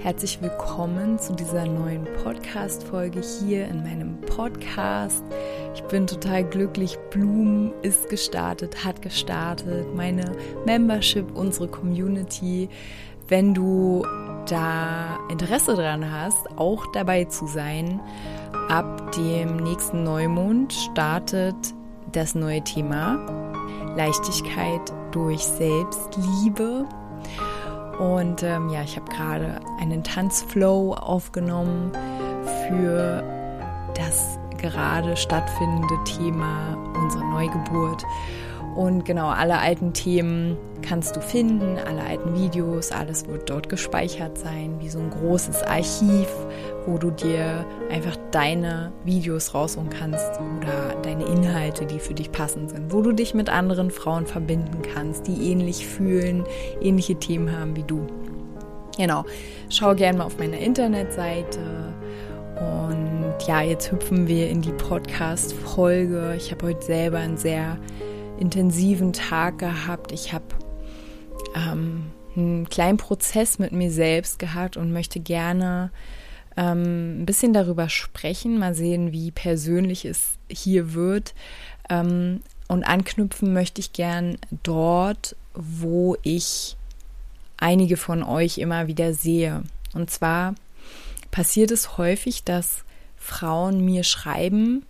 Herzlich willkommen zu dieser neuen Podcast-Folge hier in meinem Podcast. Ich bin total glücklich. Bloom ist gestartet, hat gestartet. Meine Membership, unsere Community. Wenn du da Interesse dran hast, auch dabei zu sein, ab dem nächsten Neumond startet das neue Thema Leichtigkeit durch Selbstliebe. Und ähm, ja, ich habe gerade einen Tanzflow aufgenommen für das gerade stattfindende Thema unserer Neugeburt. Und genau, alle alten Themen kannst du finden, alle alten Videos, alles wird dort gespeichert sein, wie so ein großes Archiv, wo du dir einfach deine Videos rausholen kannst oder deine Inhalte, die für dich passend sind, wo du dich mit anderen Frauen verbinden kannst, die ähnlich fühlen, ähnliche Themen haben wie du. Genau, schau gerne mal auf meiner Internetseite. Und ja, jetzt hüpfen wir in die Podcast-Folge. Ich habe heute selber ein sehr intensiven Tag gehabt. Ich habe ähm, einen kleinen Prozess mit mir selbst gehabt und möchte gerne ähm, ein bisschen darüber sprechen, mal sehen, wie persönlich es hier wird. Ähm, und anknüpfen möchte ich gern dort, wo ich einige von euch immer wieder sehe. Und zwar passiert es häufig, dass Frauen mir schreiben,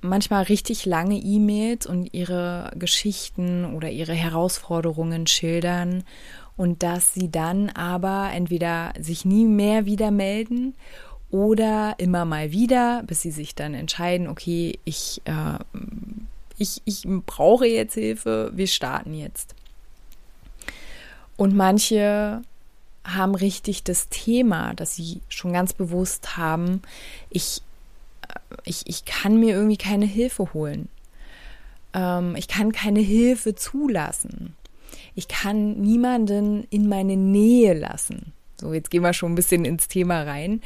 manchmal richtig lange E-Mails und ihre Geschichten oder ihre Herausforderungen schildern und dass sie dann aber entweder sich nie mehr wieder melden oder immer mal wieder, bis sie sich dann entscheiden, okay, ich, äh, ich, ich brauche jetzt Hilfe, wir starten jetzt. Und manche haben richtig das Thema, dass sie schon ganz bewusst haben, ich ich, ich kann mir irgendwie keine Hilfe holen. Ähm, ich kann keine Hilfe zulassen. Ich kann niemanden in meine Nähe lassen. So, jetzt gehen wir schon ein bisschen ins Thema rein.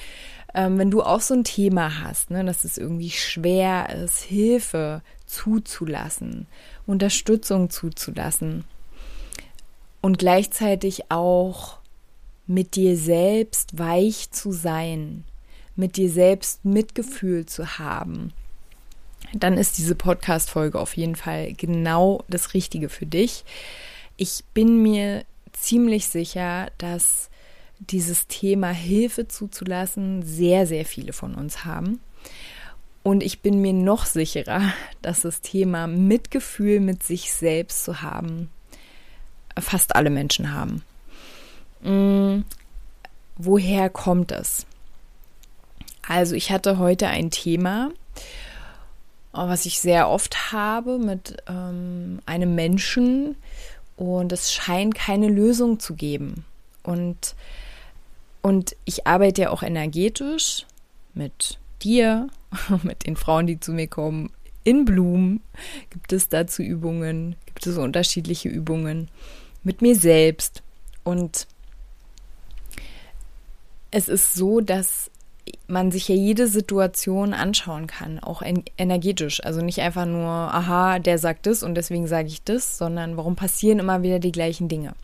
Ähm, wenn du auch so ein Thema hast, ne, dass es irgendwie schwer ist, Hilfe zuzulassen, Unterstützung zuzulassen und gleichzeitig auch mit dir selbst weich zu sein, mit dir selbst Mitgefühl zu haben, dann ist diese Podcast-Folge auf jeden Fall genau das Richtige für dich. Ich bin mir ziemlich sicher, dass dieses Thema Hilfe zuzulassen sehr, sehr viele von uns haben. Und ich bin mir noch sicherer, dass das Thema Mitgefühl mit sich selbst zu haben, fast alle Menschen haben. Hm, woher kommt es? Also ich hatte heute ein Thema, was ich sehr oft habe mit ähm, einem Menschen und es scheint keine Lösung zu geben. Und, und ich arbeite ja auch energetisch mit dir, mit den Frauen, die zu mir kommen. In Blumen gibt es dazu Übungen, gibt es unterschiedliche Übungen mit mir selbst. Und es ist so, dass man sich ja jede Situation anschauen kann, auch energetisch. Also nicht einfach nur, aha, der sagt das und deswegen sage ich das, sondern warum passieren immer wieder die gleichen Dinge.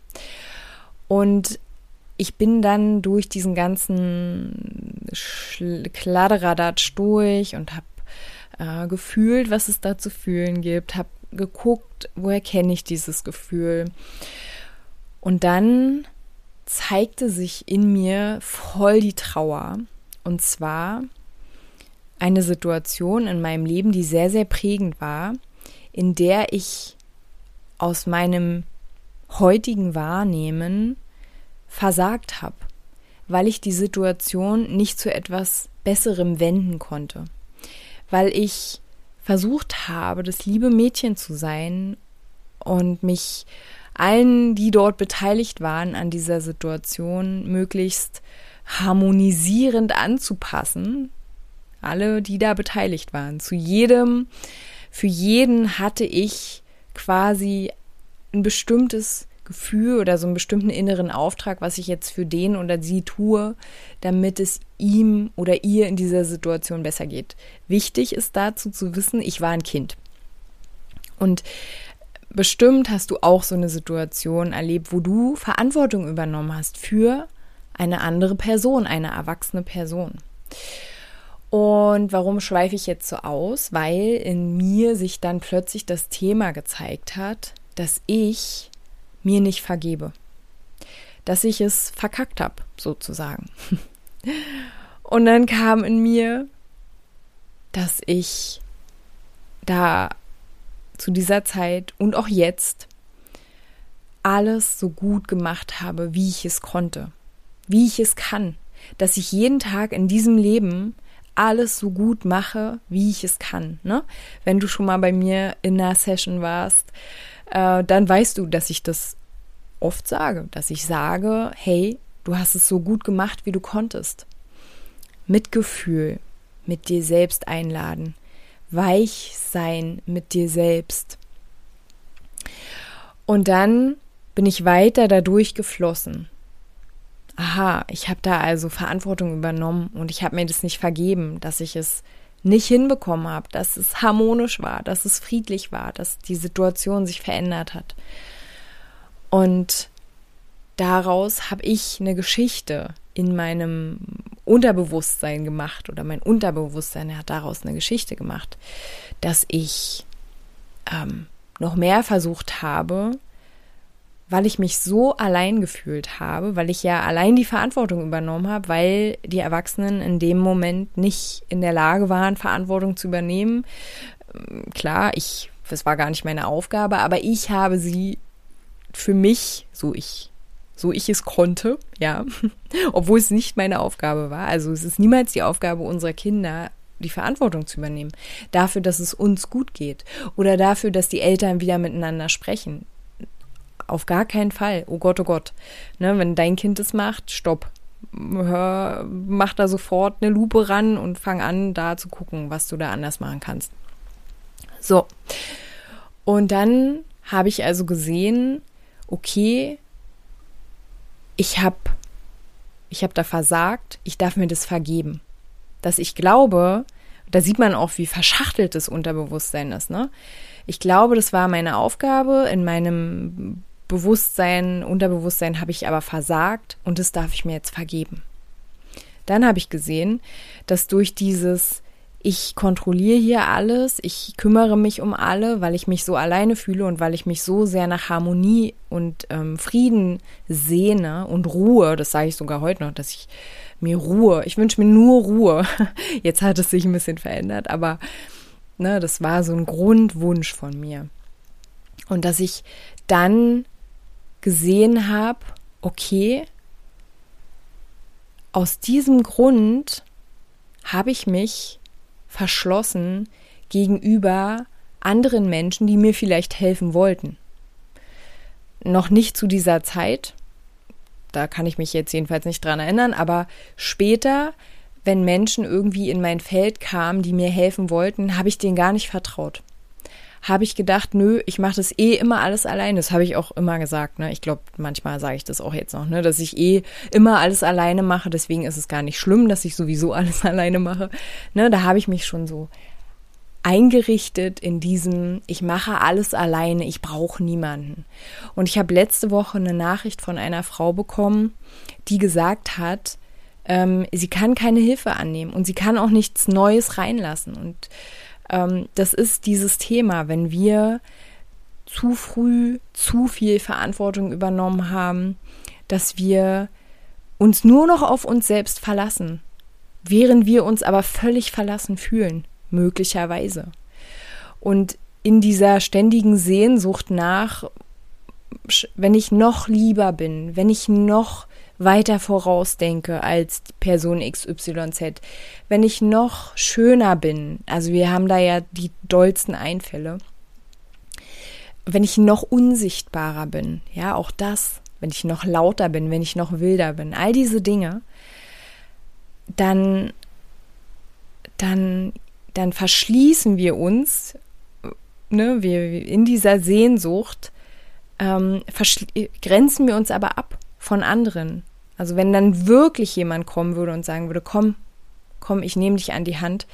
Und ich bin dann durch diesen ganzen Kladderadatsch durch und habe äh, gefühlt, was es da zu fühlen gibt, habe geguckt, woher kenne ich dieses Gefühl. Und dann zeigte sich in mir voll die Trauer. Und zwar eine Situation in meinem Leben, die sehr, sehr prägend war, in der ich aus meinem heutigen Wahrnehmen versagt habe, weil ich die Situation nicht zu etwas Besserem wenden konnte, weil ich versucht habe, das liebe Mädchen zu sein und mich allen, die dort beteiligt waren an dieser Situation, möglichst harmonisierend anzupassen. Alle, die da beteiligt waren. Zu jedem, für jeden hatte ich quasi ein bestimmtes Gefühl oder so einen bestimmten inneren Auftrag, was ich jetzt für den oder sie tue, damit es ihm oder ihr in dieser Situation besser geht. Wichtig ist dazu zu wissen, ich war ein Kind. Und bestimmt hast du auch so eine Situation erlebt, wo du Verantwortung übernommen hast für eine andere Person, eine erwachsene Person. Und warum schweife ich jetzt so aus? Weil in mir sich dann plötzlich das Thema gezeigt hat, dass ich mir nicht vergebe. Dass ich es verkackt habe, sozusagen. Und dann kam in mir, dass ich da zu dieser Zeit und auch jetzt alles so gut gemacht habe, wie ich es konnte, wie ich es kann, dass ich jeden Tag in diesem Leben alles so gut mache, wie ich es kann. Ne? Wenn du schon mal bei mir in einer Session warst, äh, dann weißt du, dass ich das oft sage, dass ich sage, hey, du hast es so gut gemacht, wie du konntest. Mitgefühl mit dir selbst einladen, weich sein mit dir selbst. Und dann bin ich weiter dadurch geflossen. Aha, ich habe da also Verantwortung übernommen und ich habe mir das nicht vergeben, dass ich es nicht hinbekommen habe, dass es harmonisch war, dass es friedlich war, dass die Situation sich verändert hat. Und daraus habe ich eine Geschichte in meinem Unterbewusstsein gemacht oder mein Unterbewusstsein hat daraus eine Geschichte gemacht, dass ich ähm, noch mehr versucht habe, weil ich mich so allein gefühlt habe, weil ich ja allein die Verantwortung übernommen habe, weil die Erwachsenen in dem Moment nicht in der Lage waren, Verantwortung zu übernehmen. Ähm, klar, ich, das war gar nicht meine Aufgabe, aber ich habe sie für mich, so ich, so ich es konnte, ja, obwohl es nicht meine Aufgabe war. Also es ist niemals die Aufgabe unserer Kinder, die Verantwortung zu übernehmen. Dafür, dass es uns gut geht. Oder dafür, dass die Eltern wieder miteinander sprechen. Auf gar keinen Fall. Oh Gott, oh Gott. Ne, wenn dein Kind es macht, stopp. Hör, mach da sofort eine Lupe ran und fang an, da zu gucken, was du da anders machen kannst. So. Und dann habe ich also gesehen, okay, ich habe ich hab da versagt, ich darf mir das vergeben. Dass ich glaube, da sieht man auch, wie verschachtelt das Unterbewusstsein ist, ne? Ich glaube, das war meine Aufgabe. In meinem Bewusstsein, Unterbewusstsein habe ich aber versagt und das darf ich mir jetzt vergeben. Dann habe ich gesehen, dass durch dieses ich kontrolliere hier alles, ich kümmere mich um alle, weil ich mich so alleine fühle und weil ich mich so sehr nach Harmonie und ähm, Frieden sehne und Ruhe, das sage ich sogar heute noch, dass ich mir Ruhe, ich wünsche mir nur Ruhe. Jetzt hat es sich ein bisschen verändert, aber ne, das war so ein Grundwunsch von mir. Und dass ich dann gesehen habe, okay, aus diesem Grund habe ich mich verschlossen gegenüber anderen Menschen, die mir vielleicht helfen wollten. Noch nicht zu dieser Zeit, da kann ich mich jetzt jedenfalls nicht dran erinnern, aber später, wenn Menschen irgendwie in mein Feld kamen, die mir helfen wollten, habe ich denen gar nicht vertraut habe ich gedacht, nö, ich mache das eh immer alles alleine. Das habe ich auch immer gesagt. Ne? Ich glaube, manchmal sage ich das auch jetzt noch, ne? dass ich eh immer alles alleine mache. Deswegen ist es gar nicht schlimm, dass ich sowieso alles alleine mache. Ne? Da habe ich mich schon so eingerichtet in diesem, ich mache alles alleine, ich brauche niemanden. Und ich habe letzte Woche eine Nachricht von einer Frau bekommen, die gesagt hat, ähm, sie kann keine Hilfe annehmen und sie kann auch nichts Neues reinlassen. Und ähm, das ist dieses Thema, wenn wir zu früh zu viel Verantwortung übernommen haben, dass wir uns nur noch auf uns selbst verlassen, während wir uns aber völlig verlassen fühlen, möglicherweise. Und in dieser ständigen Sehnsucht nach, wenn ich noch lieber bin, wenn ich noch weiter vorausdenke als Person XYZ, wenn ich noch schöner bin, also wir haben da ja die dollsten Einfälle, wenn ich noch unsichtbarer bin, ja, auch das, wenn ich noch lauter bin, wenn ich noch wilder bin, all diese Dinge, dann, dann, dann verschließen wir uns, ne, wir in dieser Sehnsucht, ähm, grenzen wir uns aber ab von anderen. Also wenn dann wirklich jemand kommen würde und sagen würde, komm, komm, ich nehme dich an die Hand,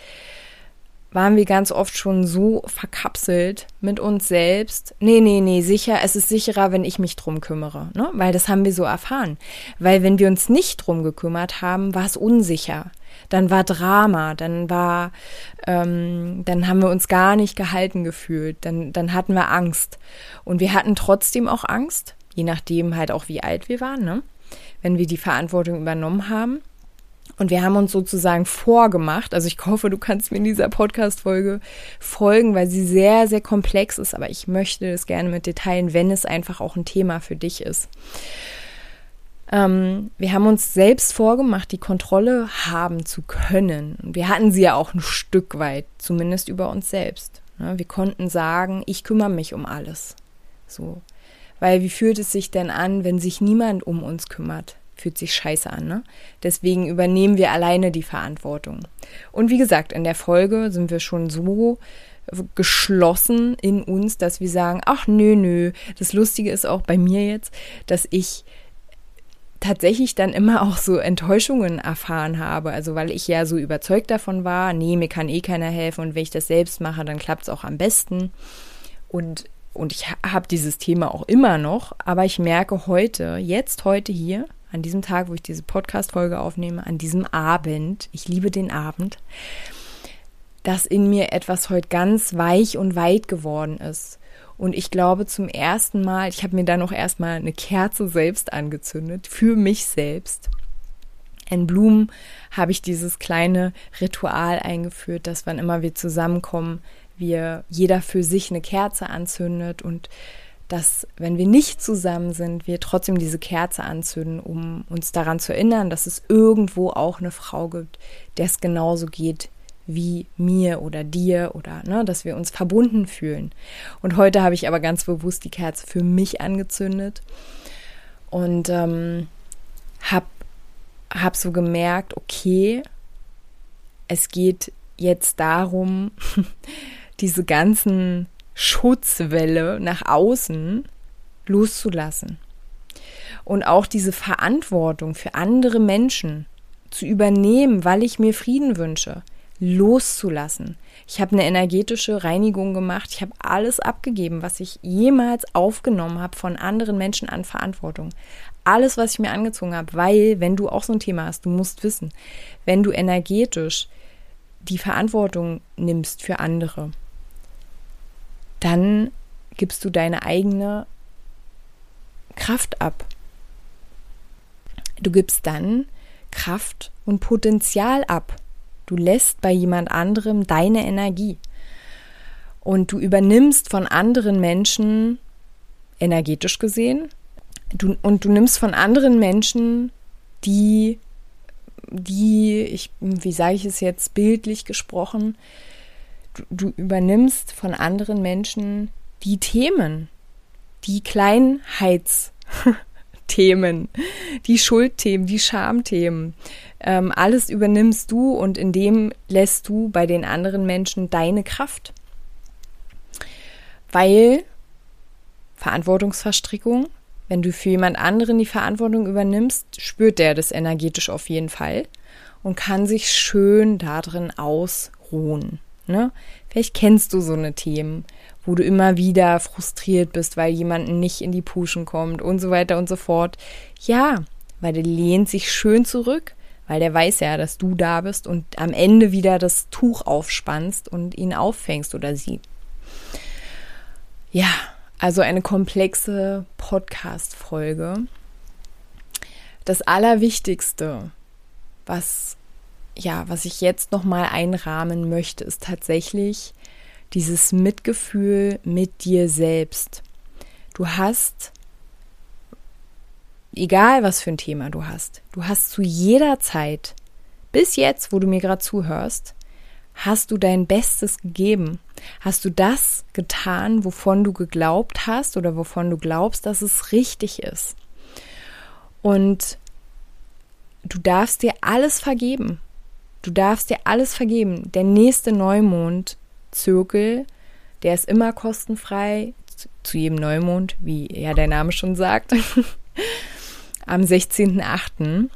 waren wir ganz oft schon so verkapselt mit uns selbst. Nee, nee, nee, sicher, es ist sicherer, wenn ich mich drum kümmere, ne? Weil das haben wir so erfahren. Weil wenn wir uns nicht drum gekümmert haben, war es unsicher. Dann war Drama, dann war, ähm, dann haben wir uns gar nicht gehalten gefühlt, dann, dann hatten wir Angst. Und wir hatten trotzdem auch Angst, je nachdem halt auch wie alt wir waren, ne? Wenn wir die Verantwortung übernommen haben. Und wir haben uns sozusagen vorgemacht, also ich hoffe, du kannst mir in dieser Podcast-Folge folgen, weil sie sehr, sehr komplex ist, aber ich möchte es gerne mit Detailen, wenn es einfach auch ein Thema für dich ist. Ähm, wir haben uns selbst vorgemacht, die Kontrolle haben zu können. Wir hatten sie ja auch ein Stück weit, zumindest über uns selbst. Ja, wir konnten sagen, ich kümmere mich um alles. So. Weil wie fühlt es sich denn an, wenn sich niemand um uns kümmert? fühlt sich scheiße an. Ne? Deswegen übernehmen wir alleine die Verantwortung. Und wie gesagt, in der Folge sind wir schon so geschlossen in uns, dass wir sagen, ach nö, nö. Das Lustige ist auch bei mir jetzt, dass ich tatsächlich dann immer auch so Enttäuschungen erfahren habe. Also weil ich ja so überzeugt davon war, nee, mir kann eh keiner helfen und wenn ich das selbst mache, dann klappt es auch am besten. Und, und ich habe dieses Thema auch immer noch, aber ich merke heute, jetzt heute hier, an diesem Tag, wo ich diese Podcast-Folge aufnehme, an diesem Abend, ich liebe den Abend, dass in mir etwas heute ganz weich und weit geworden ist. Und ich glaube zum ersten Mal, ich habe mir dann auch erstmal eine Kerze selbst angezündet, für mich selbst. In Blumen habe ich dieses kleine Ritual eingeführt, dass wann immer wir zusammenkommen, wir jeder für sich eine Kerze anzündet und dass wenn wir nicht zusammen sind, wir trotzdem diese Kerze anzünden, um uns daran zu erinnern, dass es irgendwo auch eine Frau gibt, der es genauso geht wie mir oder dir oder ne, dass wir uns verbunden fühlen. Und heute habe ich aber ganz bewusst die Kerze für mich angezündet und ähm, habe hab so gemerkt, okay, es geht jetzt darum, diese ganzen Schutzwelle nach außen loszulassen. Und auch diese Verantwortung für andere Menschen zu übernehmen, weil ich mir Frieden wünsche, loszulassen. Ich habe eine energetische Reinigung gemacht. Ich habe alles abgegeben, was ich jemals aufgenommen habe von anderen Menschen an Verantwortung. Alles, was ich mir angezogen habe, weil, wenn du auch so ein Thema hast, du musst wissen, wenn du energetisch die Verantwortung nimmst für andere, dann gibst du deine eigene Kraft ab. Du gibst dann Kraft und Potenzial ab. Du lässt bei jemand anderem deine Energie. Und du übernimmst von anderen Menschen, energetisch gesehen, du, und du nimmst von anderen Menschen die, die, ich, wie sage ich es jetzt bildlich gesprochen, du, übernimmst von anderen Menschen die Themen, die Kleinheitsthemen, die Schuldthemen, die Schamthemen. Ähm, alles übernimmst du und in dem lässt du bei den anderen Menschen deine Kraft. Weil Verantwortungsverstrickung, wenn du für jemand anderen die Verantwortung übernimmst, spürt der das energetisch auf jeden Fall und kann sich schön darin ausruhen. Ne? Vielleicht kennst du so eine Themen, wo du immer wieder frustriert bist, weil jemand nicht in die Puschen kommt und so weiter und so fort. Ja, weil der lehnt sich schön zurück, weil der weiß ja, dass du da bist und am Ende wieder das Tuch aufspannst und ihn auffängst oder sie. Ja, also eine komplexe Podcast-Folge. Das Allerwichtigste, was ja, was ich jetzt noch mal einrahmen möchte, ist tatsächlich dieses Mitgefühl mit dir selbst. Du hast egal was für ein Thema du hast, du hast zu jeder Zeit bis jetzt, wo du mir gerade zuhörst, hast du dein Bestes gegeben. Hast du das getan, wovon du geglaubt hast oder wovon du glaubst, dass es richtig ist? Und du darfst dir alles vergeben. Du darfst dir alles vergeben. Der nächste Neumond-Zirkel, der ist immer kostenfrei zu jedem Neumond, wie ja der Name schon sagt, am 16.08.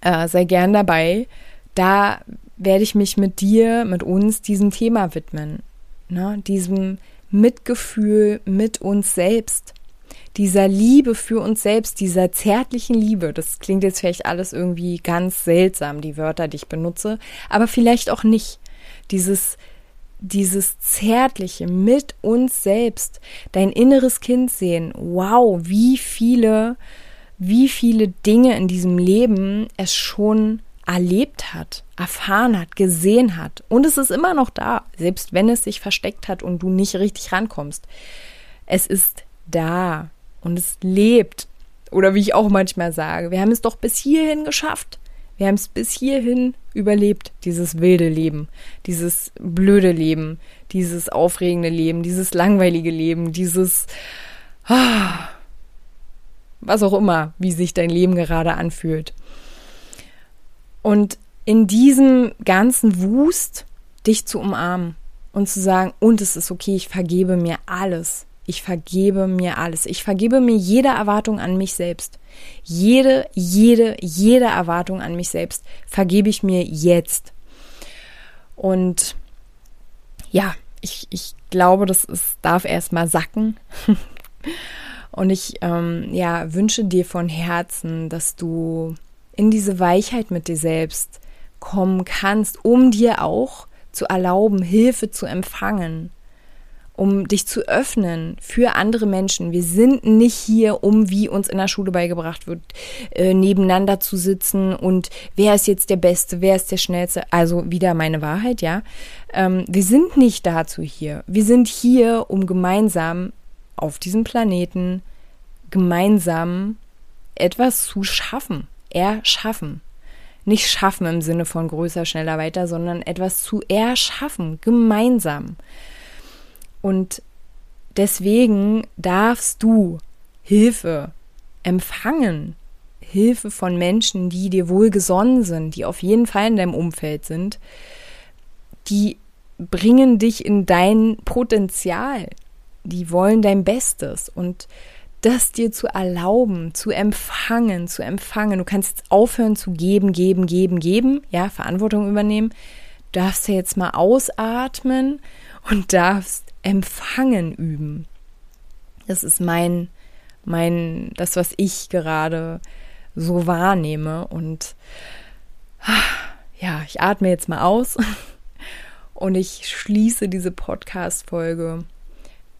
Äh, sei gern dabei. Da werde ich mich mit dir, mit uns diesem Thema widmen. Ne? Diesem Mitgefühl mit uns selbst. Dieser Liebe für uns selbst, dieser zärtlichen Liebe. Das klingt jetzt vielleicht alles irgendwie ganz seltsam, die Wörter, die ich benutze, aber vielleicht auch nicht. Dieses, dieses Zärtliche mit uns selbst, dein inneres Kind sehen. Wow, wie viele, wie viele Dinge in diesem Leben es schon erlebt hat, erfahren hat, gesehen hat. Und es ist immer noch da, selbst wenn es sich versteckt hat und du nicht richtig rankommst. Es ist da und es lebt. Oder wie ich auch manchmal sage, wir haben es doch bis hierhin geschafft. Wir haben es bis hierhin überlebt, dieses wilde Leben, dieses blöde Leben, dieses aufregende Leben, dieses langweilige Leben, dieses ah, was auch immer, wie sich dein Leben gerade anfühlt. Und in diesem ganzen Wust dich zu umarmen und zu sagen, und es ist okay, ich vergebe mir alles. Ich vergebe mir alles. Ich vergebe mir jede Erwartung an mich selbst. Jede, jede, jede Erwartung an mich selbst vergebe ich mir jetzt. Und ja, ich, ich glaube, das ist, darf erstmal sacken. Und ich ähm, ja, wünsche dir von Herzen, dass du in diese Weichheit mit dir selbst kommen kannst, um dir auch zu erlauben, Hilfe zu empfangen, um dich zu öffnen für andere Menschen. Wir sind nicht hier, um, wie uns in der Schule beigebracht wird, äh, nebeneinander zu sitzen und wer ist jetzt der Beste, wer ist der Schnellste. Also wieder meine Wahrheit, ja. Ähm, wir sind nicht dazu hier. Wir sind hier, um gemeinsam auf diesem Planeten gemeinsam etwas zu schaffen erschaffen. Nicht schaffen im Sinne von größer, schneller, weiter, sondern etwas zu erschaffen, gemeinsam. Und deswegen darfst du Hilfe empfangen. Hilfe von Menschen, die dir wohlgesonnen sind, die auf jeden Fall in deinem Umfeld sind, die bringen dich in dein Potenzial. Die wollen dein Bestes. Und das dir zu erlauben, zu empfangen, zu empfangen. Du kannst jetzt aufhören zu geben, geben, geben, geben, ja, Verantwortung übernehmen. Du darfst ja jetzt mal ausatmen und darfst empfangen üben. Das ist mein, mein, das, was ich gerade so wahrnehme. Und ja, ich atme jetzt mal aus und ich schließe diese Podcast-Folge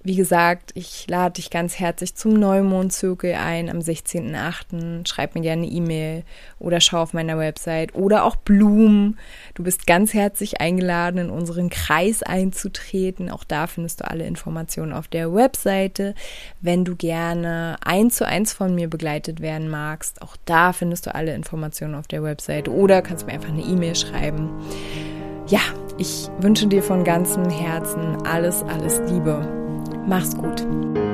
wie gesagt, ich lade dich ganz herzlich zum Neumondzirkel ein am 16.08. Schreib mir gerne eine E-Mail oder schau auf meiner Website oder auch Blumen. Du bist ganz herzlich eingeladen, in unseren Kreis einzutreten. Auch da findest du alle Informationen auf der Webseite. Wenn du gerne eins zu eins von mir begleitet werden magst, auch da findest du alle Informationen auf der Webseite oder kannst mir einfach eine E-Mail schreiben. Ja, ich wünsche dir von ganzem Herzen alles, alles Liebe. Mach's gut.